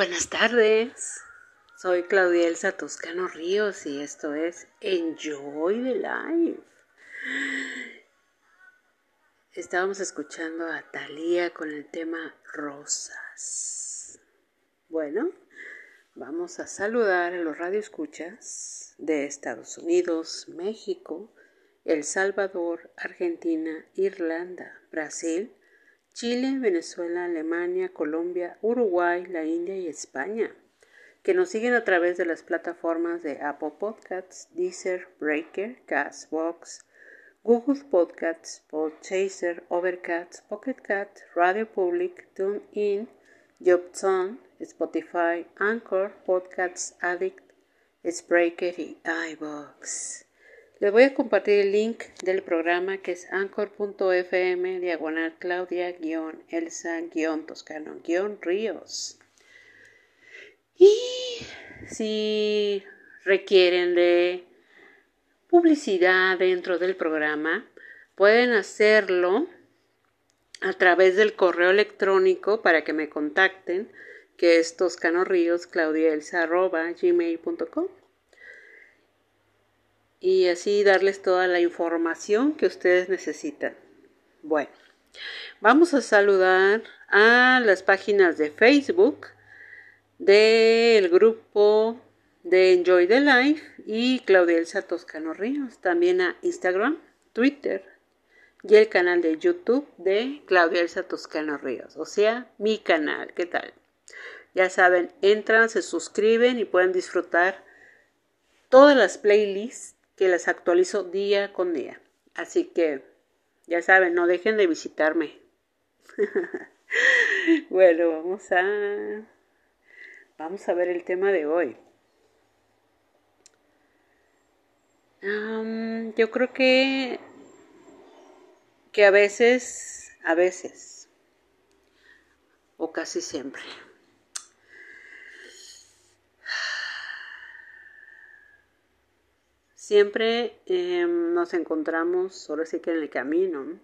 Buenas tardes, soy Claudia Elsa Toscano Ríos y esto es Enjoy the Life. Estábamos escuchando a Thalía con el tema Rosas. Bueno, vamos a saludar a los radioescuchas de Estados Unidos, México, El Salvador, Argentina, Irlanda, Brasil, Chile, Venezuela, Alemania, Colombia, Uruguay, la India y España, que nos siguen a través de las plataformas de Apple Podcasts, Deezer, Breaker, Castbox, Google Podcasts, Podchaser, Overcast, Pocketcat, Radio Public, TuneIn, Jobson, Spotify, Anchor, Podcasts Addict, Spreaker y iBox. Les voy a compartir el link del programa que es anchor.fm diagonal claudia-elsa-toscano-ríos. Y si requieren de publicidad dentro del programa, pueden hacerlo a través del correo electrónico para que me contacten, que es toscanorriosclaudielsa.gmail.com y así darles toda la información que ustedes necesitan. Bueno, vamos a saludar a las páginas de Facebook del grupo de Enjoy the Life y Claudia Elsa Toscano Ríos, también a Instagram, Twitter y el canal de YouTube de Claudia Elsa Toscano Ríos, o sea, mi canal, ¿qué tal? Ya saben, entran, se suscriben y pueden disfrutar todas las playlists que las actualizo día con día. Así que, ya saben, no dejen de visitarme. bueno, vamos a vamos a ver el tema de hoy. yo creo que que a veces, a veces o casi siempre siempre em, nos encontramos, ahora sí que en el camino,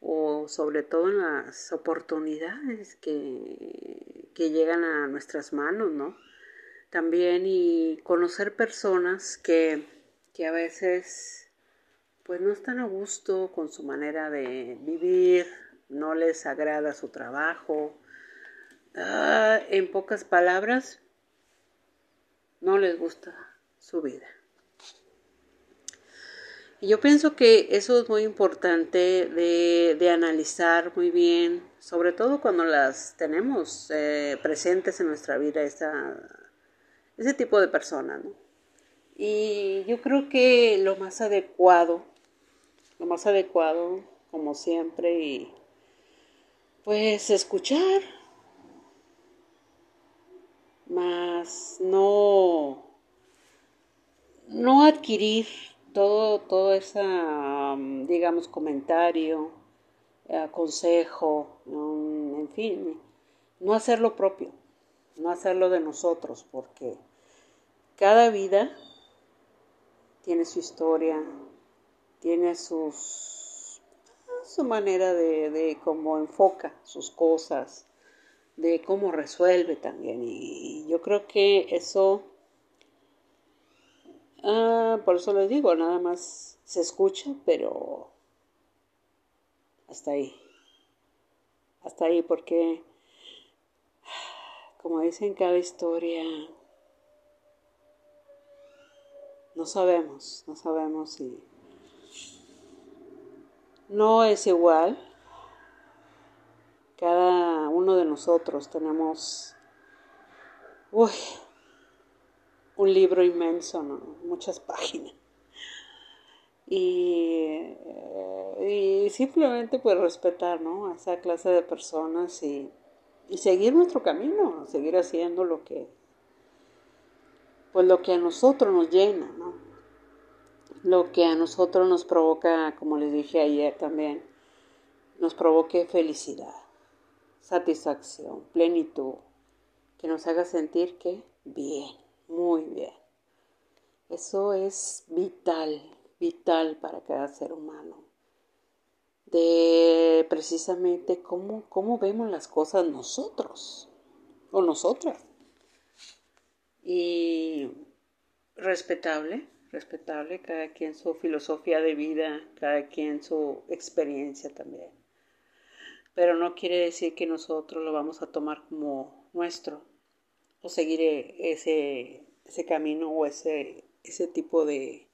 o sobre todo en las oportunidades que, que llegan a nuestras manos, ¿no? También y conocer personas que, que a veces pues no están a gusto con su manera de vivir, no les agrada su trabajo, ah, en pocas palabras, no les gusta su vida. Y yo pienso que eso es muy importante de, analizar muy bien, sobre todo cuando las tenemos eh, presentes en nuestra vida, ese tipo de personas. Y yo creo que lo más adecuado, lo más adecuado, como siempre, y pues escuchar, más no no adquirir todo, todo ese, mm, digamos, comentario, eh, consejo, en fin, no hacer lo propio, no hacerlo de nosotros, porque cada vida tiene su historia, tiene sus, su manera de, de cómo enfoca sus cosas, de cómo resuelve también. Y yo creo que eso Ah, por eso les digo, nada más se escucha, pero hasta ahí. Hasta ahí, porque, como dicen cada historia, no sabemos, no sabemos si no es igual. Cada uno de nosotros tenemos uy, un libro inmenso, muchas páginas. Y, y, simplemente pues respetar ¿no? a esa clase de personas y, y, seguir nuestro camino, seguir haciendo lo que pues lo que a nosotros nos llena, ¿no? lo que a nosotros nos provoca, como les dije ayer también, nos provoque felicidad, satisfacción, plenitud, que nos haga sentir que bien. Muy bien. Eso es vital, vital para cada ser humano. De precisamente cómo, cómo vemos las cosas nosotros o nosotras. Y respetable, respetable, cada quien su filosofía de vida, cada quien su experiencia también. Pero no quiere decir que nosotros lo vamos a tomar como nuestro o seguir ese, ese camino o ese, ese tipo de,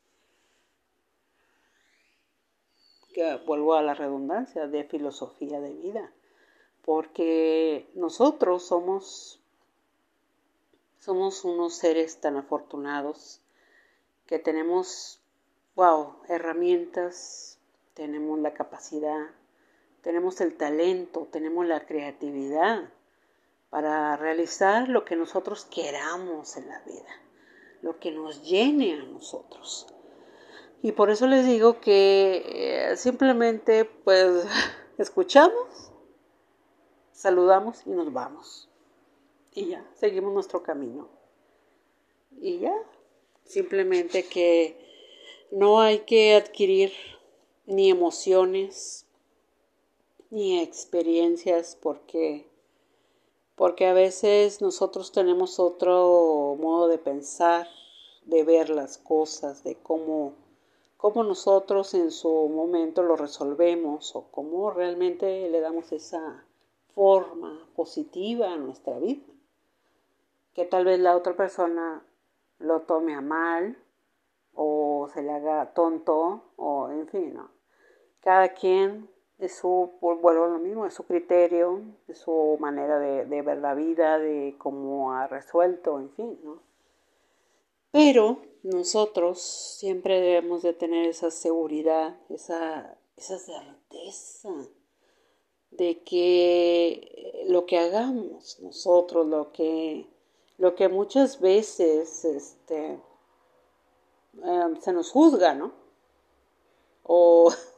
que vuelvo a la redundancia, de filosofía de vida, porque nosotros somos, somos unos seres tan afortunados que tenemos, wow, herramientas, tenemos la capacidad, tenemos el talento, tenemos la creatividad para realizar lo que nosotros queramos en la vida, lo que nos llene a nosotros. Y por eso les digo que eh, simplemente pues escuchamos, saludamos y nos vamos. Y ya, seguimos nuestro camino. Y ya, simplemente que no hay que adquirir ni emociones ni experiencias porque porque a veces nosotros tenemos otro modo de pensar, de ver las cosas, de cómo cómo nosotros en su momento lo resolvemos o cómo realmente le damos esa forma positiva a nuestra vida. Que tal vez la otra persona lo tome a mal o se le haga tonto o en fin. Cada quien es su, a lo mismo, es su criterio, es su manera de, de ver la vida, de cómo ha resuelto, en fin, ¿no? Pero nosotros siempre debemos de tener esa seguridad, esa, esa certeza de que lo que hagamos nosotros, lo que, lo que muchas veces este, em, se nos juzga, ¿no? O,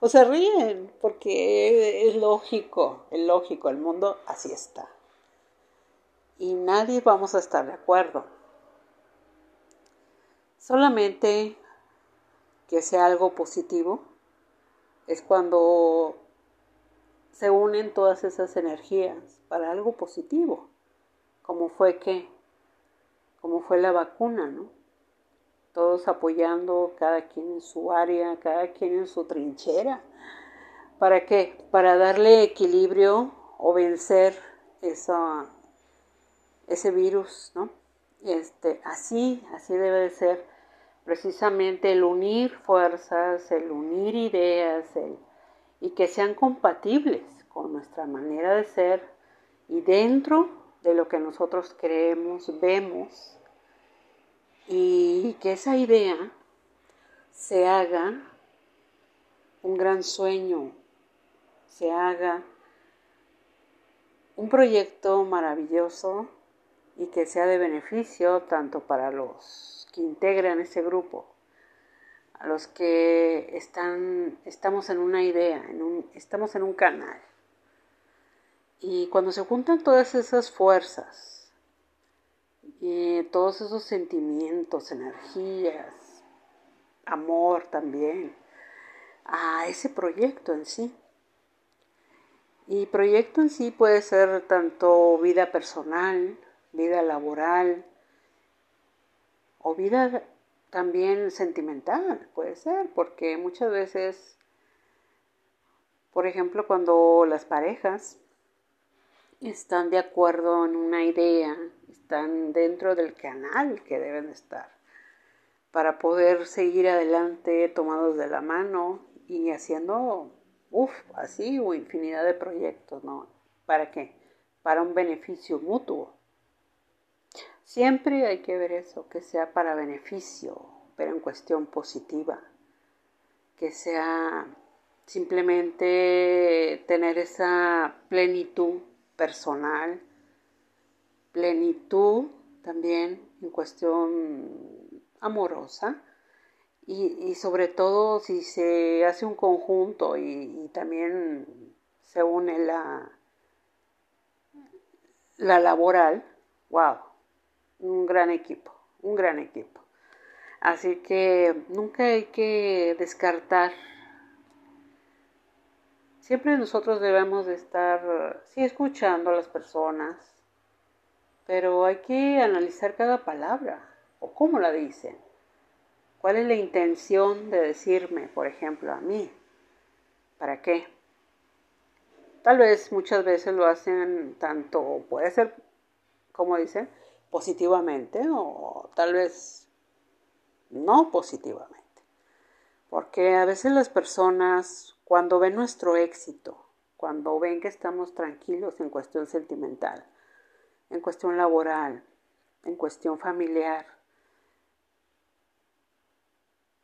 o se ríen, porque es lógico, es lógico, el mundo así está. Y nadie vamos a estar de acuerdo. Solamente que sea algo positivo es cuando se unen todas esas energías para algo positivo, como fue que, como fue la vacuna, ¿no? Todos apoyando, cada quien en su área, cada quien en su trinchera. ¿Para qué? Para darle equilibrio o vencer esa, ese virus, ¿no? Este, así, así debe de ser precisamente el unir fuerzas, el unir ideas, y que sean compatibles con nuestra manera de ser y dentro de lo que nosotros creemos, vemos, y que esa idea se haga un gran sueño, se haga un proyecto maravilloso y que sea de beneficio tanto para los que integran ese grupo, a los que están, estamos en una idea, en un, estamos en un canal. Y cuando se juntan todas esas fuerzas y todos esos sentimientos, energías, amor también, a ese proyecto en sí. Y proyecto en sí puede ser tanto vida personal, vida laboral o vida también sentimental, puede ser, porque muchas veces, por ejemplo, cuando las parejas están de acuerdo en una idea, están dentro del canal que deben estar para poder seguir adelante tomados de la mano y haciendo, uff, así o infinidad de proyectos, ¿no? ¿Para qué? Para un beneficio mutuo. Siempre hay que ver eso, que sea para beneficio, pero en cuestión positiva, que sea simplemente tener esa plenitud personal, plenitud también en cuestión amorosa y, sobre todo si se hace un conjunto y, y también se une la, la laboral, wow, un gran equipo, un gran equipo. Así que nunca hay que descartar. Siempre nosotros debemos de estar, sí, escuchando a las personas, pero hay que analizar cada palabra o cómo la dicen. ¿Cuál es la intención de decirme, por ejemplo, a mí? ¿Para qué? Tal vez muchas veces lo hacen tanto, puede ser, como dicen, positivamente o tal vez no positivamente. Porque a veces las personas cuando ven nuestro éxito, cuando ven que estamos tranquilos en cuestión sentimental, en cuestión laboral, en cuestión familiar,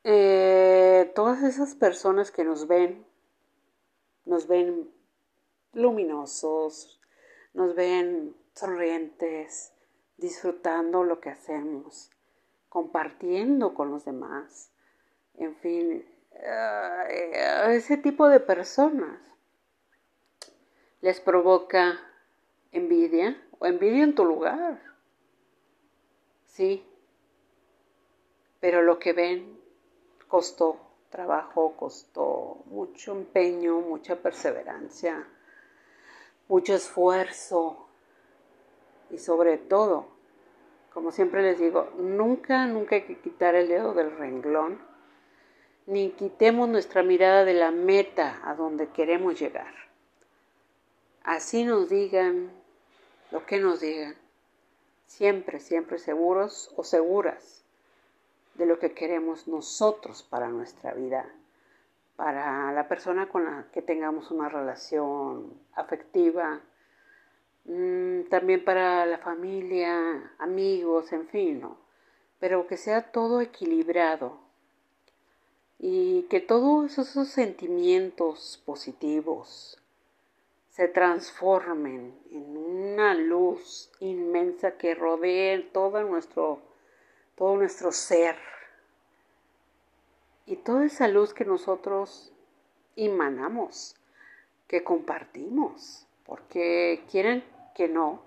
eh, todas esas personas que nos ven, nos ven luminosos, nos ven sonrientes, disfrutando lo que hacemos, compartiendo con los demás, en fin, uh, ese tipo de personas les provoca envidia o envidia en tu lugar, sí, pero lo que ven costó trabajo, costó mucho empeño, mucha perseverancia, mucho esfuerzo, y sobre todo, como siempre les digo, nunca, nunca hay que quitar el dedo del renglón ni quitemos nuestra mirada de la meta a donde queremos llegar. Así nos digan lo que nos digan, siempre, siempre seguros o seguras de lo que queremos nosotros para nuestra vida, para la persona con la que tengamos una relación afectiva, mm, también para la familia, amigos, en fin, ¿no? pero que sea todo equilibrado y que todos esos sentimientos positivos se transformen en una luz inmensa que rodee todo nuestro, todo nuestro ser. Y toda esa luz que nosotros emanamos, que compartimos, porque quieren que no,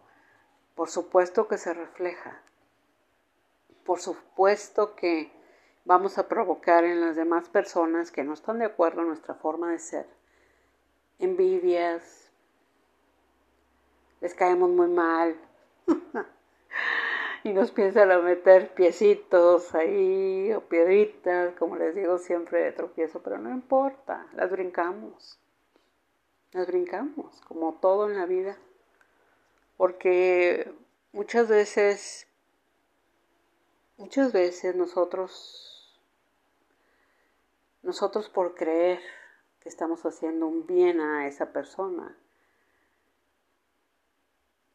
por supuesto que se refleja, por supuesto que vamos a provocar en las demás personas que no están de acuerdo en nuestra forma de ser. Envidias, les caemos muy mal y nos piensan a meter piecitos ahí o piedritas, como les digo siempre de tropiezo, pero no importa, las brincamos, las brincamos, como todo en la vida, porque muchas veces, muchas veces nosotros nosotros por creer que estamos haciendo un bien a esa persona,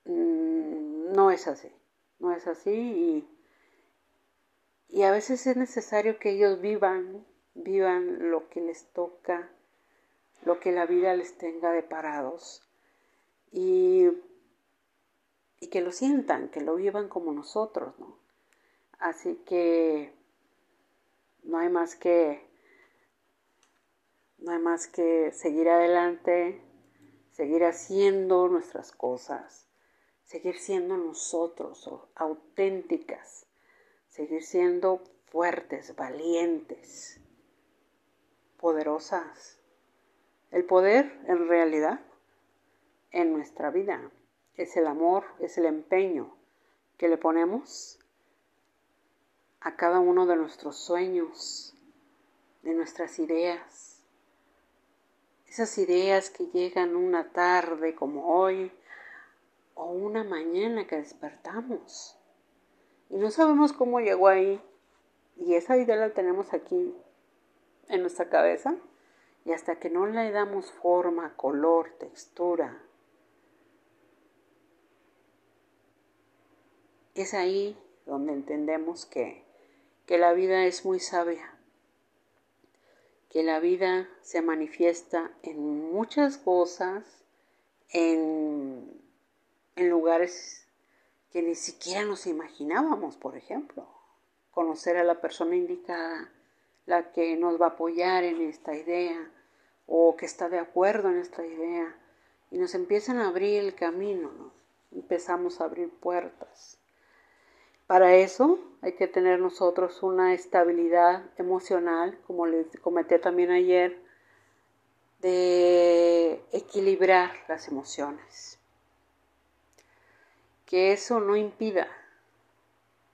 mm, no es así, no es así y, y a veces es necesario que ellos vivan, vivan lo que les toca, lo que la vida les tenga deparados y, y que lo sientan, que lo vivan como nosotros, ¿no? Así que no hay más que no hay más que seguir adelante, seguir haciendo nuestras cosas, seguir siendo nosotros auténticas, seguir siendo fuertes, valientes, poderosas. El poder en realidad en nuestra vida es el amor, es el empeño que le ponemos a cada uno de nuestros sueños, de nuestras ideas, esas ideas que llegan una tarde como hoy o una mañana que despertamos. Y no sabemos cómo llegó ahí. Y esa idea la tenemos aquí en nuestra cabeza. Y hasta que no le damos forma, color, textura, es ahí donde entendemos que, que la vida es muy sabia que la vida se manifiesta en muchas cosas, en, en lugares que ni siquiera nos imaginábamos, por ejemplo. Conocer a la persona indicada, la que nos va a apoyar en esta idea o que está de acuerdo en esta idea. Y nos empiezan a abrir el camino, ¿no? empezamos a abrir puertas. Para eso hay que tener nosotros una estabilidad emocional, como les comenté también ayer, de equilibrar las emociones. Que eso no impida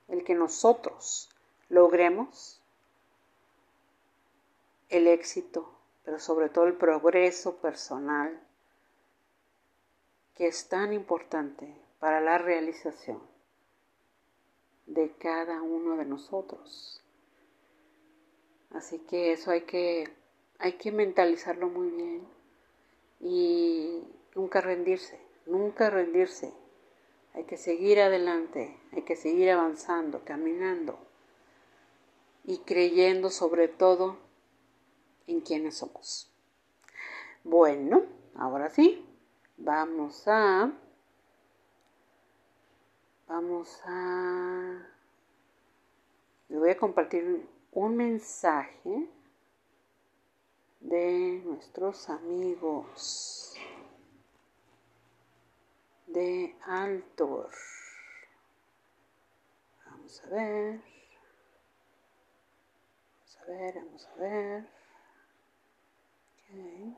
el que nosotros logremos el éxito, pero sobre todo el progreso personal, que es tan importante para la realización de cada uno de nosotros. Así que eso hay que, hay que mentalizarlo muy bien y nunca rendirse, nunca rendirse. Hay que seguir adelante, hay que seguir avanzando, caminando y creyendo sobre todo en quienes somos. Bueno, ahora sí, vamos a vamos a... Le voy a compartir un mensaje de nuestros amigos de Altor. Vamos a ver. Vamos a ver, vamos a ver. Ok.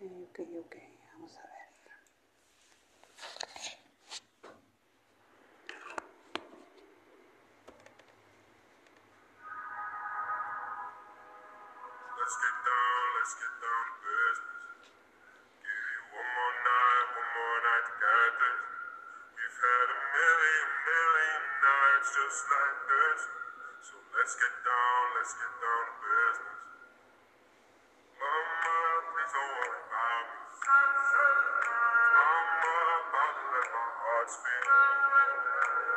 Ok, ok, ok. Just like this. So let's get down, let's get down to business. Mama, please don't worry about me. Mama, about to let my heart speak.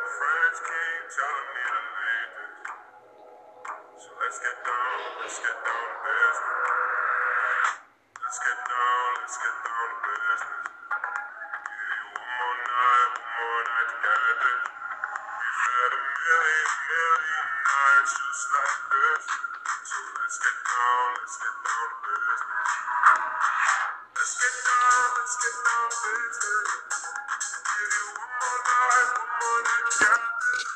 Friends keep telling me to leave this. So let's get down, let's get down to business. Let's get down, let's get down to business. You one more night, one more night to get this. We've had a million, million nights just like this. So let's get down, let's get down to business. Let's get down, let's get down to business. Give you one more night, one more night to get this.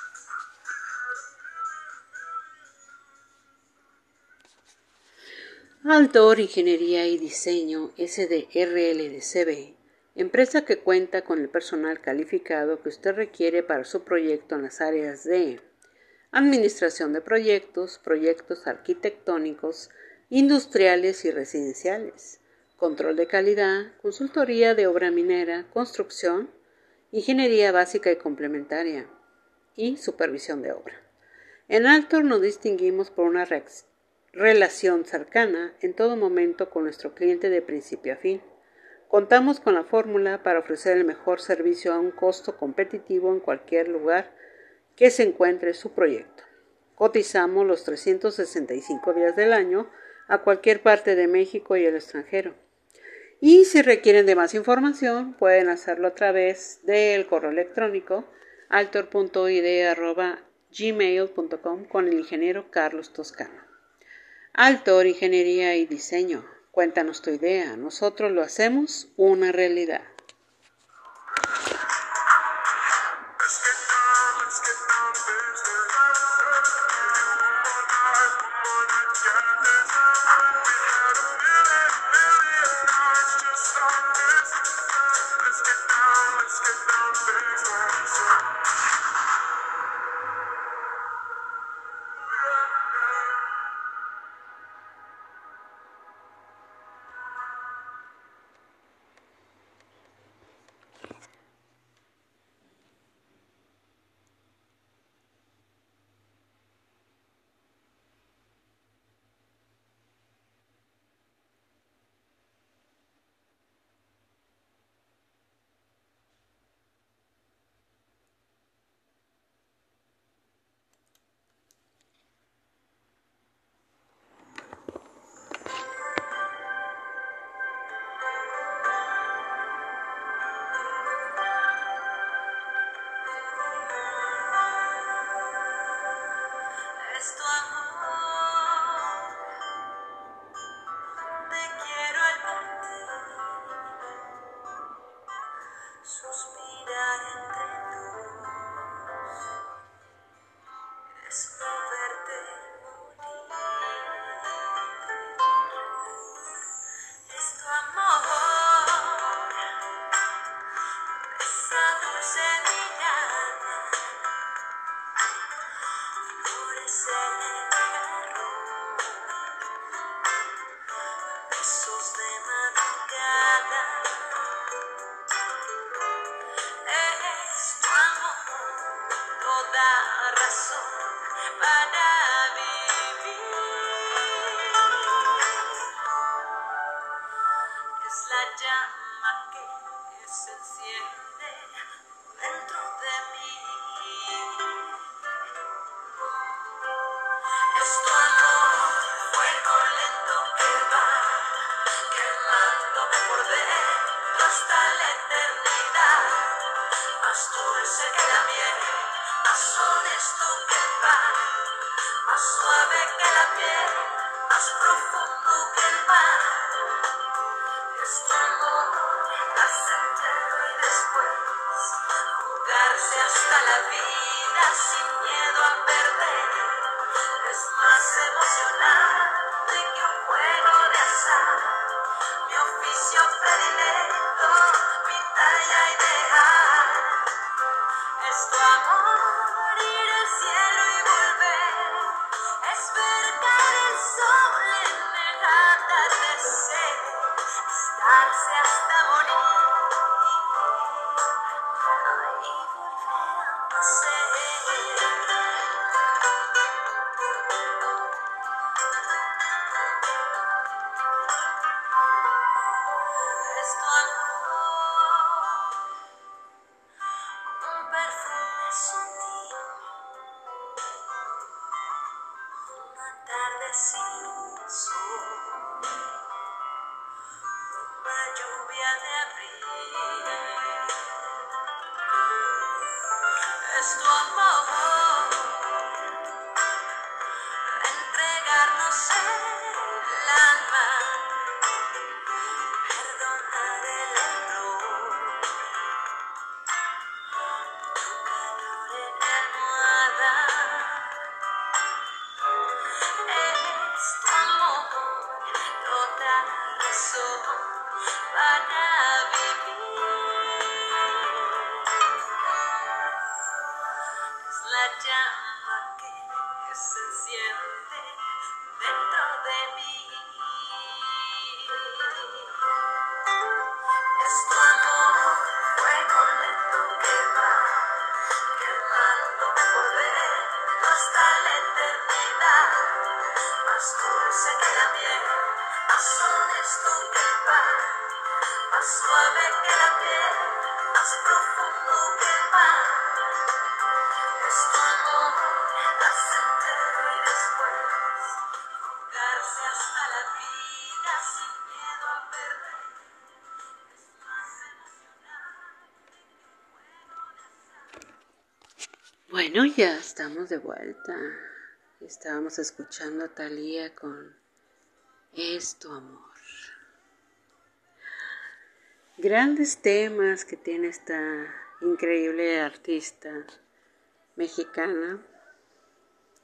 Altor Ingeniería y Diseño SDRLDCB, empresa que cuenta con el personal calificado que usted requiere para su proyecto en las áreas de administración de proyectos, proyectos arquitectónicos, industriales y residenciales, control de calidad, consultoría de obra minera, construcción, ingeniería básica y complementaria y supervisión de obra. En Altor nos distinguimos por una relación cercana en todo momento con nuestro cliente de principio a fin. Contamos con la fórmula para ofrecer el mejor servicio a un costo competitivo en cualquier lugar que se encuentre su proyecto. Cotizamos los 365 días del año a cualquier parte de México y el extranjero. Y si requieren de más información, pueden hacerlo a través del correo electrónico altor.ide.gmail.com con el ingeniero Carlos Toscano. Altor Ingeniería y Diseño. Cuéntanos tu idea. Nosotros lo hacemos una realidad. Mi down. Ya estamos de vuelta. Estábamos escuchando a Thalía con Es tu amor. Grandes temas que tiene esta increíble artista mexicana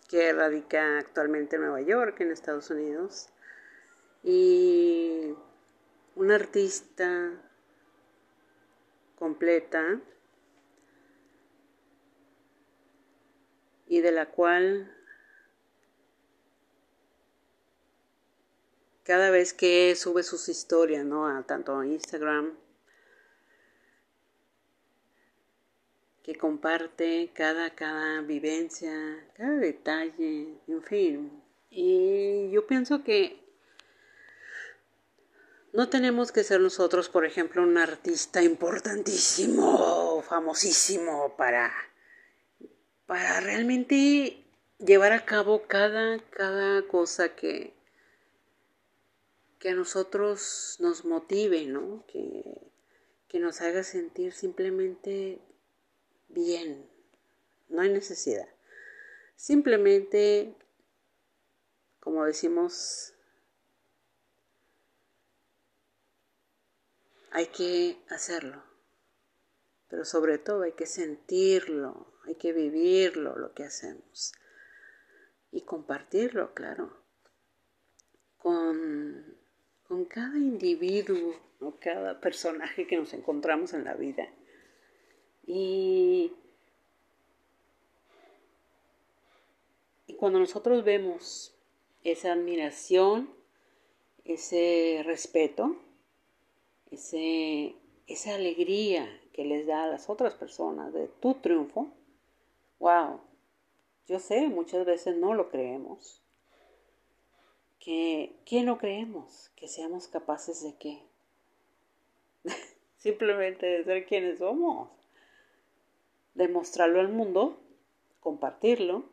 que radica actualmente en Nueva York, en Estados Unidos. Y una artista completa y de la cual cada vez que sube sus historias, ¿no? A tanto a Instagram, que comparte cada, cada vivencia, cada detalle, en fin. Y yo pienso que no tenemos que ser nosotros, por ejemplo, un artista importantísimo, famosísimo para, para realmente llevar a cabo cada, cada cosa que, que a nosotros nos motive, ¿no? Que, que nos haga sentir simplemente bien. No hay necesidad. Simplemente, como decimos, hay que hacerlo. Pero sobre todo hay que sentirlo, hay que vivirlo lo que hacemos. Y compartirlo, claro, con, con cada individuo o cada personaje que nos encontramos en la vida. Y, y cuando nosotros vemos esa admiración, ese respeto, ese, esa alegría que les da a las otras personas de tu triunfo, wow, yo sé, muchas veces no lo creemos. Que, ¿Qué no creemos? Que seamos capaces de qué? Simplemente de ser quienes somos. Demostrarlo al mundo, compartirlo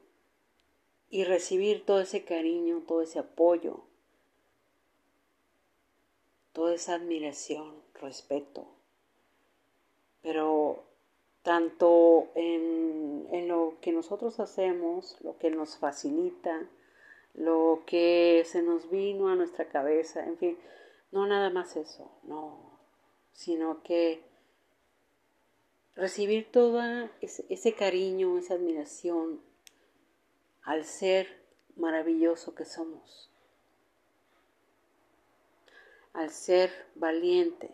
y recibir todo ese cariño, todo ese apoyo, toda esa admiración, respeto. Pero tanto en, en, lo que nosotros hacemos, lo que nos facilita, lo que se nos vino a nuestra cabeza, en fin, no nada más eso, no, sino que recibir todo ese, ese cariño, esa admiración al ser maravilloso que somos al ser valiente,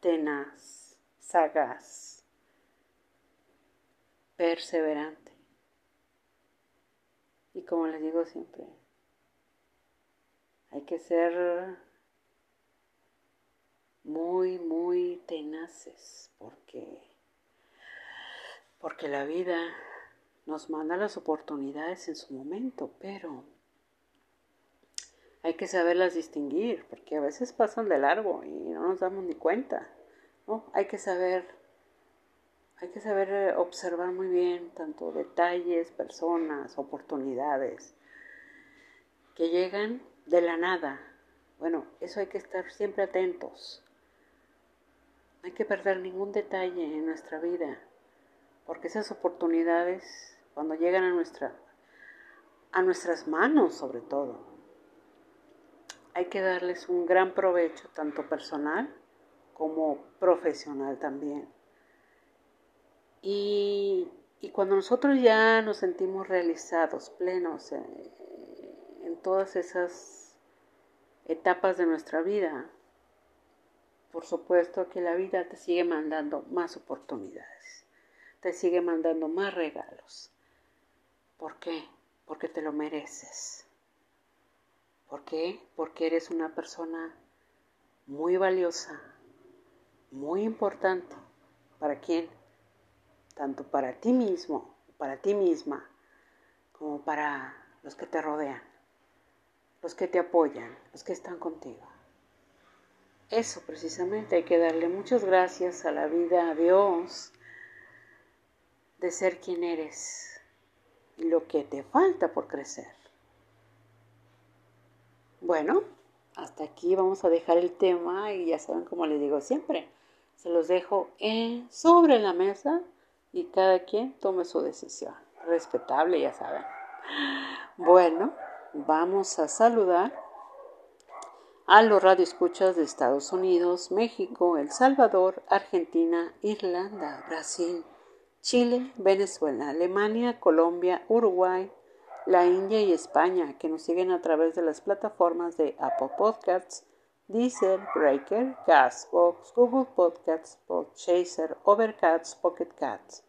tenaz, sagaz, perseverante. Y como les digo siempre, hay que ser muy, muy tenaces porque, porque la vida nos manda las oportunidades en su momento, pero hay que saberlas distinguir, porque a veces pasan de largo y no nos damos ni cuenta. Hay que saber, hay que saber eh, observar muy bien tanto detalles, personas, oportunidades que llegan de la nada. Bueno, eso hay que estar siempre atentos No hay que perder ningún detalle en nuestra vida, porque esas oportunidades, cuando llegan a, nuestra, a nuestras manos sobre todo, hay que darles un gran provecho, tanto personal como profesional también. Y, cuando nosotros ya nos sentimos realizados, plenos en todas esas etapas de nuestra vida, por supuesto que la vida te sigue mandando más oportunidades, te sigue mandando más regalos. ¿Por qué? Porque te lo mereces. ¿Por qué? Porque eres una persona muy valiosa, muy importante. ¿Para quién? Tanto para ti mismo, para ti misma, como para los que te rodean, los que te apoyan, los que están contigo. Eso precisamente hay que darle muchas gracias a la vida, a Dios, de ser quien eres y lo que te falta por crecer. Bueno, hasta aquí vamos a dejar el tema y ya saben como les digo siempre, se los dejo en, sobre la mesa y cada quien tome su decisión. Respetable, ya saben. Bueno, vamos a saludar a los radioescuchas de Estados Unidos, México, El Salvador, Argentina, Irlanda, Brasil, Chile, Venezuela, Alemania, Colombia, Uruguay, la India y España, que nos siguen a través de las plataformas de Apple Podcasts, Deezer, Breaker, Gasbox, Google Podcasts, Podchaser, Overcast, Pocket Cats,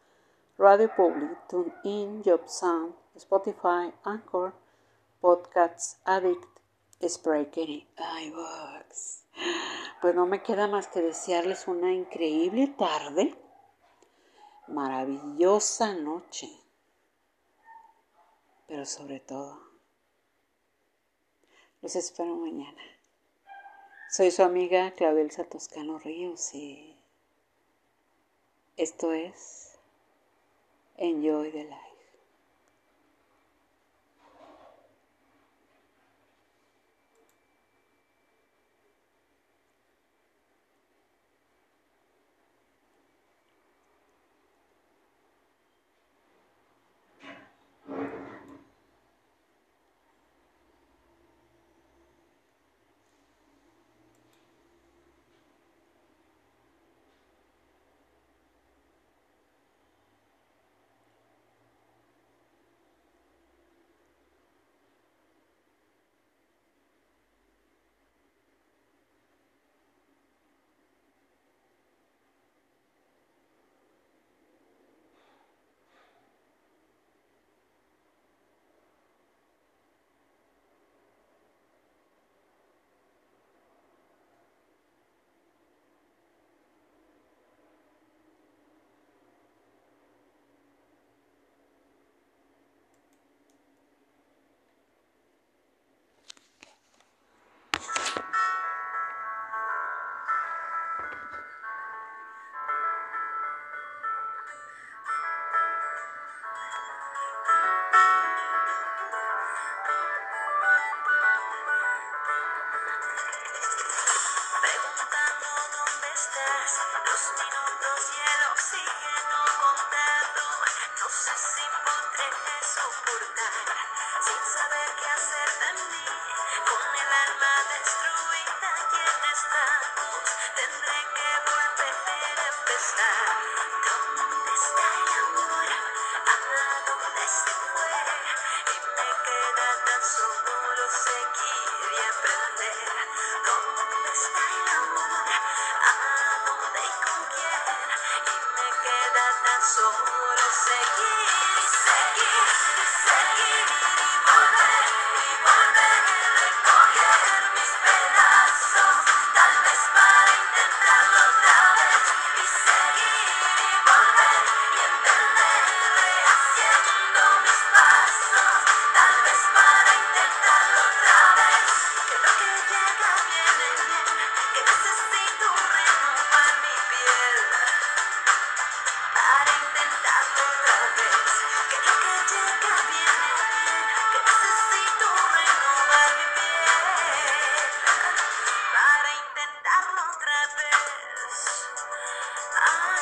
Radio Public, TuneIn, JobSound, Spotify, Anchor, Podcasts Addict, Spreaker y iVoox. Pues no me queda más que desearles una increíble tarde, maravillosa noche, pero sobre todo, los espero mañana. Soy su amiga Claudelsa Toscano Ríos y esto es Enjoy the Life. I